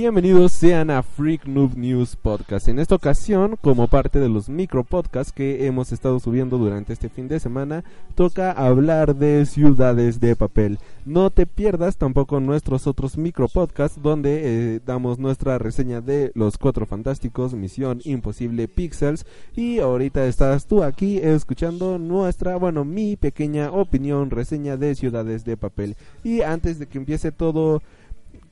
Bienvenidos sean a Freak Noob News Podcast. En esta ocasión, como parte de los micro podcasts que hemos estado subiendo durante este fin de semana, toca hablar de ciudades de papel. No te pierdas tampoco nuestros otros micro podcasts donde eh, damos nuestra reseña de Los Cuatro Fantásticos, Misión Imposible Pixels y ahorita estás tú aquí escuchando nuestra, bueno, mi pequeña opinión, reseña de ciudades de papel. Y antes de que empiece todo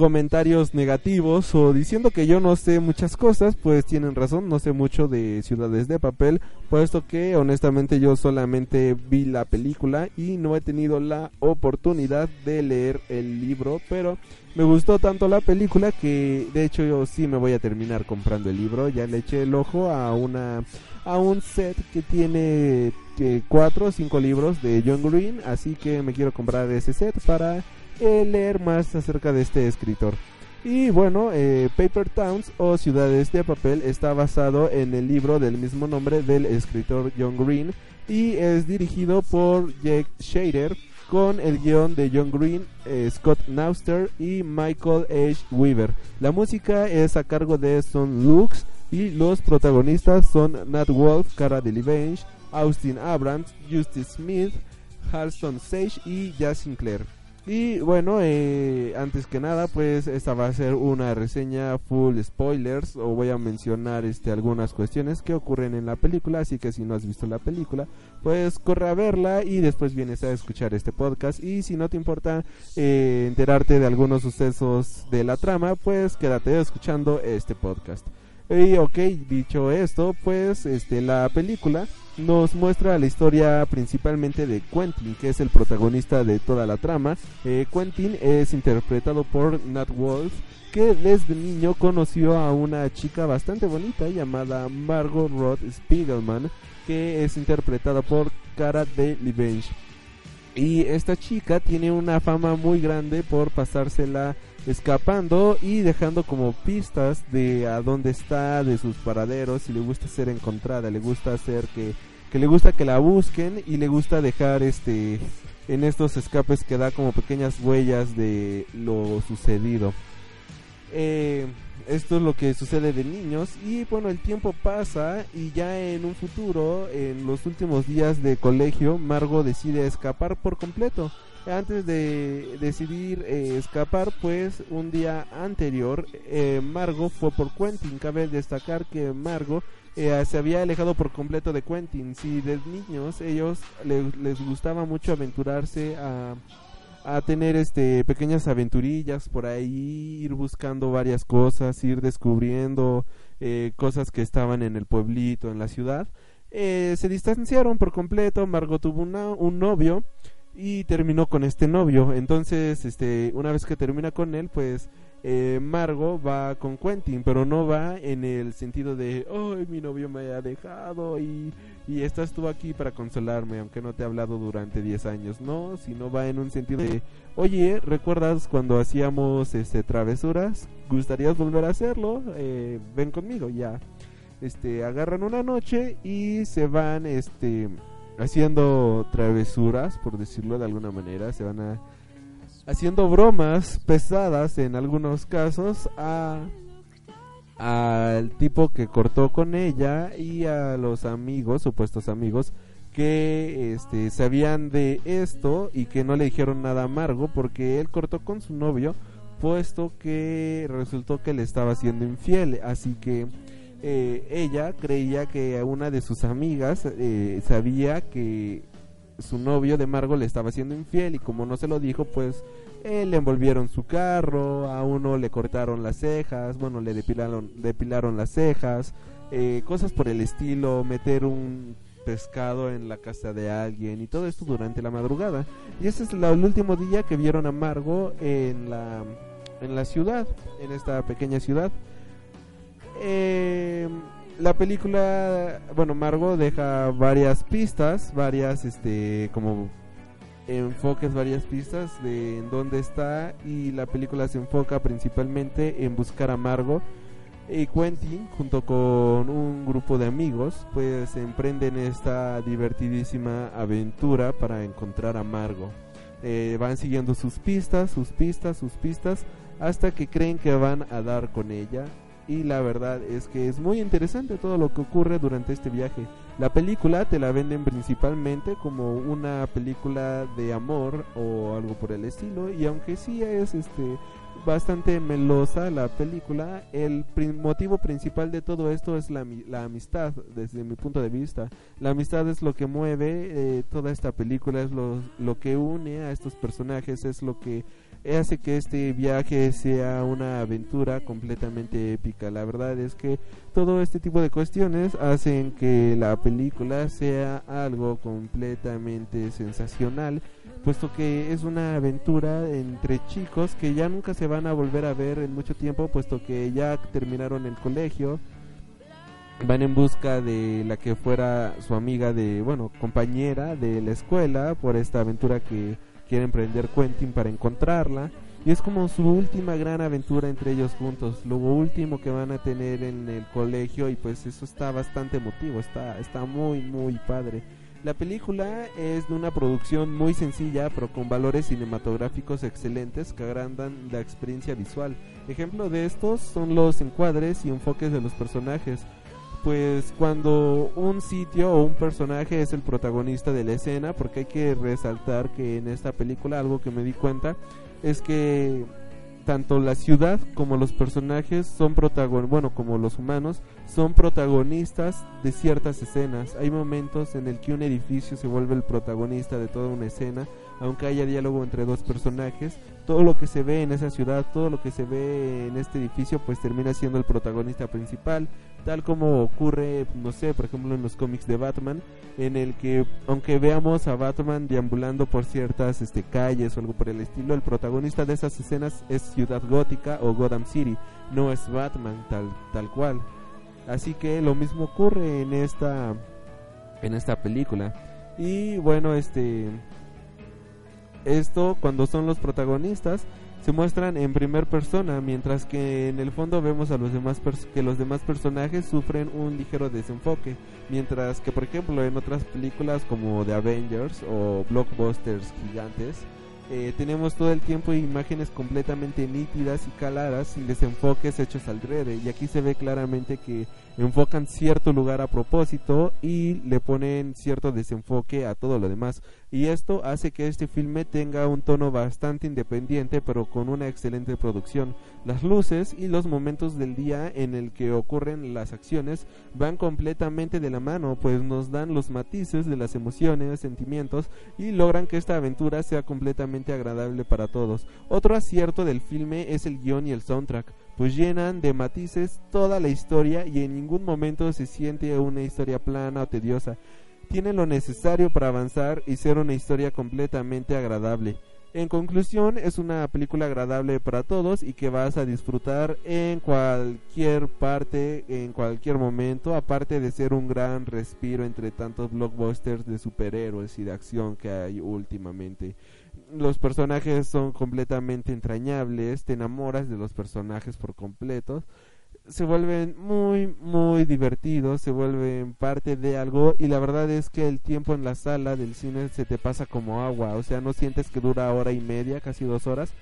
comentarios negativos o diciendo que yo no sé muchas cosas, pues tienen razón, no sé mucho de Ciudades de Papel, puesto que honestamente yo solamente vi la película y no he tenido la oportunidad de leer el libro, pero me gustó tanto la película que de hecho yo sí me voy a terminar comprando el libro, ya le eché el ojo a una a un set que tiene que cuatro o cinco libros de John Green, así que me quiero comprar ese set para leer más acerca de este escritor. Y bueno, eh, Paper Towns o Ciudades de Papel está basado en el libro del mismo nombre del escritor John Green y es dirigido por Jake Shader con el guion de John Green, eh, Scott Nauster y Michael H. Weaver. La música es a cargo de Son Lux y los protagonistas son Nat Wolf, Cara Delevingne, Austin Abrams, Justice Smith, Halston Sage y Jazz Sinclair. Y bueno, eh, antes que nada, pues esta va a ser una reseña full spoilers o voy a mencionar este algunas cuestiones que ocurren en la película, así que si no has visto la película, pues corre a verla y después vienes a escuchar este podcast y si no te importa eh, enterarte de algunos sucesos de la trama, pues quédate escuchando este podcast. Y ok, dicho esto, pues este la película nos muestra la historia principalmente de Quentin, que es el protagonista de toda la trama. Eh, Quentin es interpretado por Nat Wolf, que desde niño conoció a una chica bastante bonita llamada Margot Roth Spiegelman, que es interpretada por Cara de Livenge. Y esta chica tiene una fama muy grande por pasársela escapando y dejando como pistas de a dónde está, de sus paraderos, si le gusta ser encontrada, le gusta hacer que, que le gusta que la busquen y le gusta dejar este en estos escapes que da como pequeñas huellas de lo sucedido. Eh, esto es lo que sucede de niños y bueno el tiempo pasa y ya en un futuro en los últimos días de colegio Margo decide escapar por completo antes de decidir eh, escapar, pues un día anterior, eh, Margo fue por Quentin. Cabe destacar que Margo eh, se había alejado por completo de Quentin. Si de niños ellos les gustaba mucho aventurarse a, a tener este pequeñas aventurillas por ahí, ir buscando varias cosas, ir descubriendo cosas que estaban en el pueblito, en la ciudad. se distanciaron por completo. Margo tuvo un novio y terminó con este novio. Entonces, este, una vez que termina con él, pues eh, Margo va con Quentin, pero no va en el sentido de, ay, mi novio me ha dejado y, y estás tú aquí para consolarme, aunque no te he hablado durante 10 años, no, sino va en un sentido de, oye, ¿recuerdas cuando hacíamos este, travesuras? ¿Gustarías volver a hacerlo? Eh, ven conmigo, ya. Este, agarran una noche y se van, este, haciendo travesuras, por decirlo de alguna manera, se van a haciendo bromas pesadas en algunos casos a al tipo que cortó con ella y a los amigos, supuestos amigos, que este, sabían de esto y que no le dijeron nada amargo porque él cortó con su novio, puesto que resultó que le estaba siendo infiel. Así que eh, ella creía que una de sus amigas eh, sabía que su novio de Margo le estaba haciendo infiel y como no se lo dijo, pues eh, le envolvieron su carro, a uno le cortaron las cejas, bueno, le depilaron, depilaron las cejas, cosas por el estilo, meter un pescado en la casa de alguien y todo esto durante la madrugada. Y ese es el último día que vieron a Margo en la, en la ciudad, en esta pequeña ciudad. Eh, la película, bueno, Margo deja varias pistas, varias, este, como enfoques, varias pistas de en dónde está y la película se enfoca principalmente en buscar a Margo y Quentin junto con un grupo de amigos pues emprenden esta divertidísima aventura para encontrar a Margo. Eh, van siguiendo sus pistas, sus pistas, sus pistas hasta que creen que van a dar con ella y la verdad es que es muy interesante todo lo que ocurre durante este viaje. La película te la venden principalmente como una película de amor o algo por el estilo y aunque sí es este bastante melosa la película, el motivo principal de todo esto es la, la, amistad desde mi punto de vista. La amistad es lo que mueve eh, toda esta película, es lo, lo que une a estos personajes, es lo que hace que este viaje sea una aventura completamente épica. La verdad es que todo este tipo de cuestiones hacen que la película sea algo completamente sensacional, puesto que es una aventura entre chicos que ya nunca se van a volver a ver en mucho tiempo, puesto que ya terminaron el colegio. Van en busca de la que fuera su amiga de, bueno, compañera de la escuela por esta aventura que quiere emprender Quentin para encontrarla. Y es como su última gran aventura entre ellos juntos, lo último que van a tener en el colegio y pues eso está bastante emotivo, está, está muy muy padre. La película es de una producción muy sencilla pero con valores cinematográficos excelentes que agrandan la experiencia visual. Ejemplo de estos son los encuadres y enfoques de los personajes pues cuando un sitio o un personaje es el protagonista de la escena, porque hay que resaltar que en esta película algo que me di cuenta es que tanto la ciudad como los personajes son protagonistas, bueno, como los humanos, son protagonistas de ciertas escenas. Hay momentos en el que un edificio se vuelve el protagonista de toda una escena, aunque haya diálogo entre dos personajes, todo lo que se ve en esa ciudad, todo lo que se ve en este edificio, pues termina siendo el protagonista principal, tal como ocurre, no sé, por ejemplo en los cómics de Batman, en el que aunque veamos a Batman deambulando por ciertas este, calles o algo por el estilo, el protagonista de esas escenas es Ciudad Gótica o Gotham City, no es Batman tal, tal cual. Así que lo mismo ocurre en esta en esta película. Y bueno, este esto cuando son los protagonistas se muestran en primer persona, mientras que en el fondo vemos a los demás que los demás personajes sufren un ligero desenfoque, mientras que por ejemplo en otras películas como The Avengers o blockbusters gigantes eh, tenemos todo el tiempo imágenes completamente nítidas y caladas sin desenfoques hechos al drede y aquí se ve claramente que enfocan cierto lugar a propósito y le ponen cierto desenfoque a todo lo demás y esto hace que este filme tenga un tono bastante independiente pero con una excelente producción. Las luces y los momentos del día en el que ocurren las acciones van completamente de la mano, pues nos dan los matices de las emociones, sentimientos y logran que esta aventura sea completamente agradable para todos. Otro acierto del filme es el guion y el soundtrack, pues llenan de matices toda la historia y en ningún momento se siente una historia plana o tediosa tiene lo necesario para avanzar y ser una historia completamente agradable. En conclusión, es una película agradable para todos y que vas a disfrutar en cualquier parte, en cualquier momento, aparte de ser un gran respiro entre tantos blockbusters de superhéroes y de acción que hay últimamente. Los personajes son completamente entrañables, te enamoras de los personajes por completo se vuelven muy, muy divertidos, se vuelven parte de algo y la verdad es que el tiempo en la sala del cine se te pasa como agua, o sea, no sientes que dura hora y media, casi dos horas,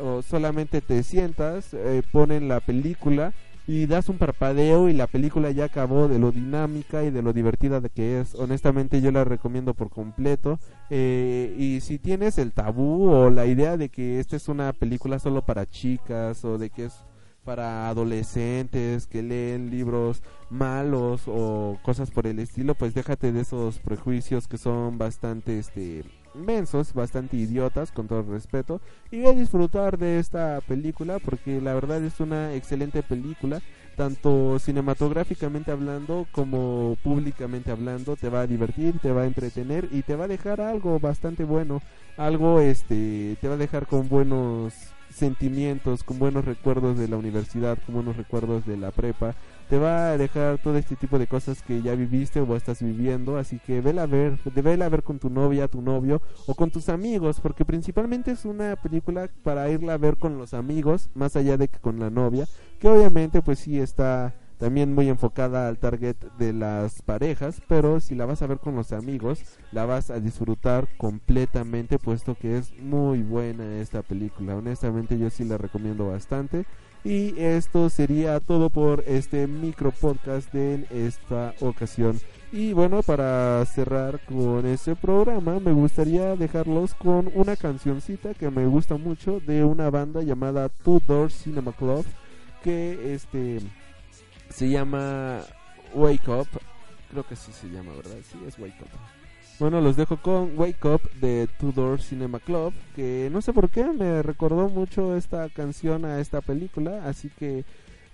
o solamente te sientas, eh, ponen la película y das un parpadeo y la película ya acabó de lo dinámica y de lo divertida de que es. Honestamente yo la recomiendo por completo. Eh, y si tienes el tabú o la idea de que esta es una película solo para chicas o de que es para adolescentes que leen libros malos o cosas por el estilo, pues déjate de esos prejuicios que son bastante este mensos, bastante idiotas, con todo respeto, y a disfrutar de esta película porque la verdad es una excelente película, tanto cinematográficamente hablando como públicamente hablando, te va a divertir, te va a entretener y te va a dejar algo bastante bueno, algo este te va a dejar con buenos sentimientos, con buenos recuerdos de la universidad, con buenos recuerdos de la prepa. Te va a dejar todo este tipo de cosas que ya viviste o estás viviendo, así que vela a ver, vela a ver con tu novia, tu novio o con tus amigos, porque principalmente es una película para irla a ver con los amigos, más allá de que con la novia, que obviamente pues sí está también muy enfocada al target de las parejas, pero si la vas a ver con los amigos, la vas a disfrutar completamente, puesto que es muy buena esta película. Honestamente yo sí la recomiendo bastante. Y esto sería todo por este micro podcast de esta ocasión. Y bueno, para cerrar con este programa, me gustaría dejarlos con una cancioncita que me gusta mucho de una banda llamada Two Door Cinema Club, que este se llama Wake Up. Creo que sí se llama, ¿verdad? Sí, es Wake Up. Bueno, los dejo con Wake Up de Tudor Cinema Club, que no sé por qué me recordó mucho esta canción a esta película, así que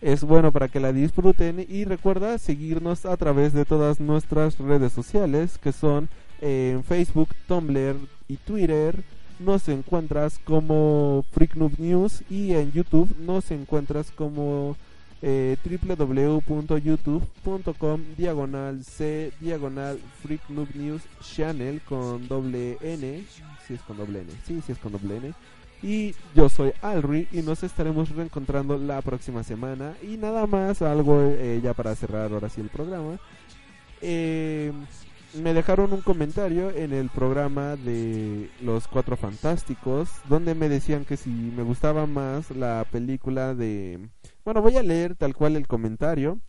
es bueno para que la disfruten y recuerda seguirnos a través de todas nuestras redes sociales, que son en Facebook, Tumblr y Twitter. Nos encuentras como Freak News y en YouTube nos encuentras como eh, www.youtube.com diagonal c diagonal freak news channel con doble n si es con doble n sí si es con doble n. Y yo soy Alri y nos estaremos reencontrando la próxima semana. Y nada más algo eh, ya para cerrar ahora sí el programa. Eh, me dejaron un comentario en el programa de Los Cuatro Fantásticos, donde me decían que si me gustaba más la película de... Bueno, voy a leer tal cual el comentario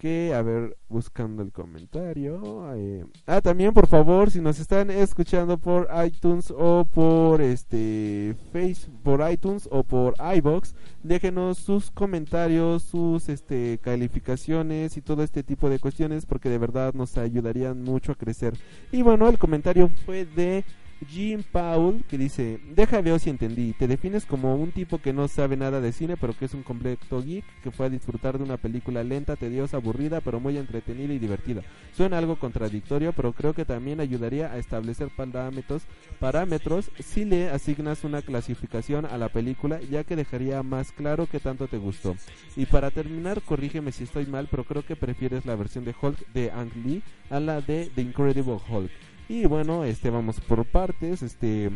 que, a ver, buscando el comentario. Eh, ah, también por favor, si nos están escuchando por iTunes o por este Face, por iTunes o por iBox, déjenos sus comentarios, sus este calificaciones y todo este tipo de cuestiones porque de verdad nos ayudarían mucho a crecer. Y bueno, el comentario fue de Jim Paul, que dice, deja ver si entendí, te defines como un tipo que no sabe nada de cine, pero que es un completo geek, que fue a disfrutar de una película lenta, tediosa, aburrida, pero muy entretenida y divertida. Suena algo contradictorio, pero creo que también ayudaría a establecer parámetros, parámetros si le asignas una clasificación a la película, ya que dejaría más claro que tanto te gustó. Y para terminar, corrígeme si estoy mal, pero creo que prefieres la versión de Hulk de Ang Lee a la de The Incredible Hulk. Y bueno, este vamos por partes, este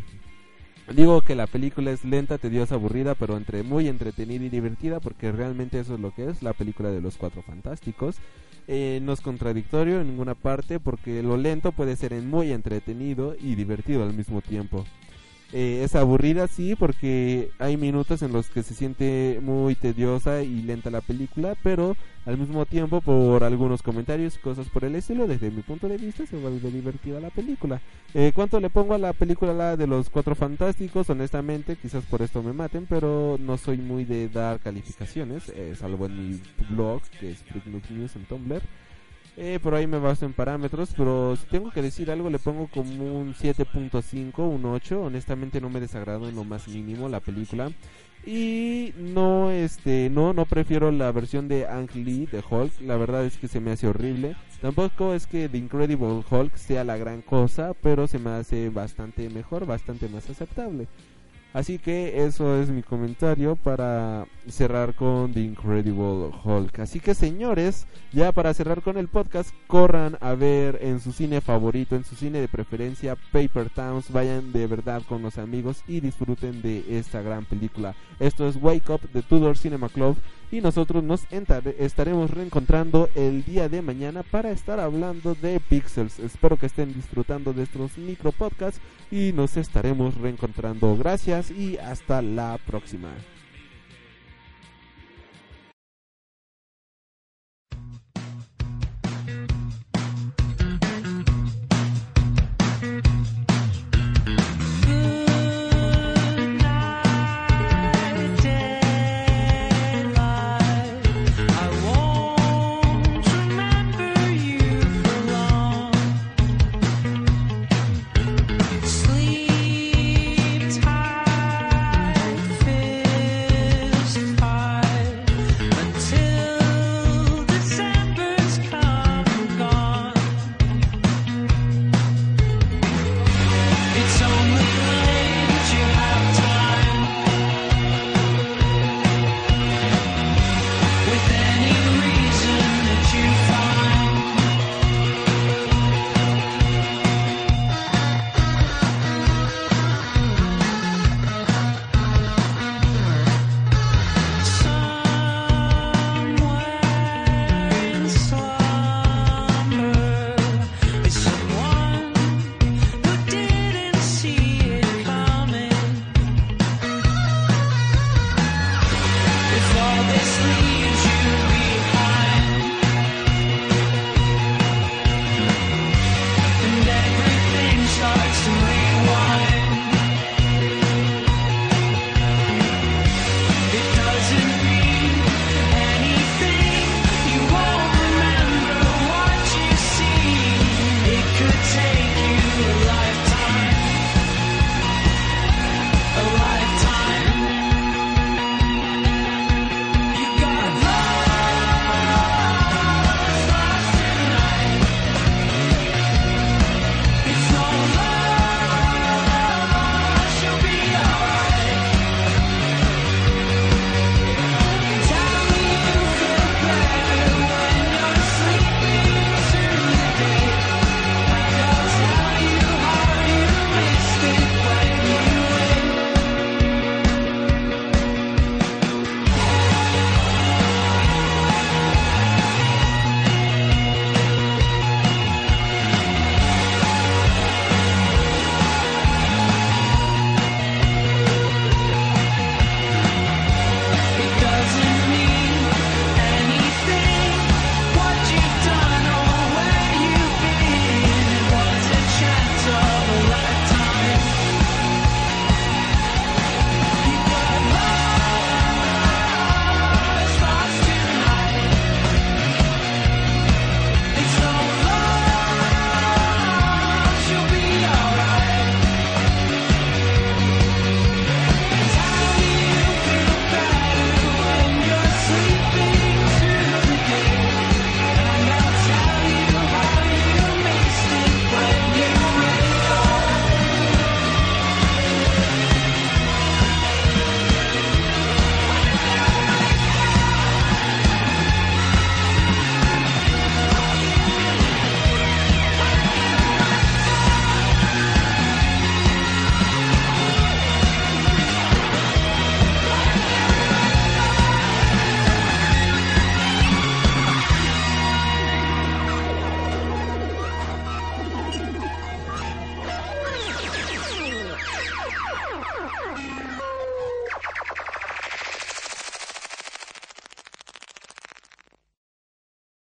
digo que la película es lenta, tediosa, aburrida, pero entre muy entretenida y divertida porque realmente eso es lo que es la película de los Cuatro Fantásticos. Eh, no es contradictorio en ninguna parte porque lo lento puede ser muy entretenido y divertido al mismo tiempo. Eh, es aburrida, sí, porque hay minutos en los que se siente muy tediosa y lenta la película, pero al mismo tiempo, por algunos comentarios y cosas por el estilo, desde mi punto de vista, se vuelve divertida la película. Eh, ¿Cuánto le pongo a la película la de los Cuatro Fantásticos? Honestamente, quizás por esto me maten, pero no soy muy de dar calificaciones, eh, salvo en mi blog, que es Freak News en Tumblr. Eh, por ahí me baso en parámetros, pero si tengo que decir algo le pongo como un 7.5, un 8. Honestamente no me desagradó en lo más mínimo la película. Y no, este, no, no prefiero la versión de Ang Lee de Hulk. La verdad es que se me hace horrible. Tampoco es que The Incredible Hulk sea la gran cosa, pero se me hace bastante mejor, bastante más aceptable. Así que eso es mi comentario para cerrar con The Incredible Hulk. Así que señores, ya para cerrar con el podcast, corran a ver en su cine favorito, en su cine de preferencia, Paper Towns. Vayan de verdad con los amigos y disfruten de esta gran película. Esto es Wake Up de Tudor Cinema Club y nosotros nos estaremos reencontrando el día de mañana para estar hablando de Pixels. Espero que estén disfrutando de estos micro podcasts y nos estaremos reencontrando. Gracias y hasta la próxima.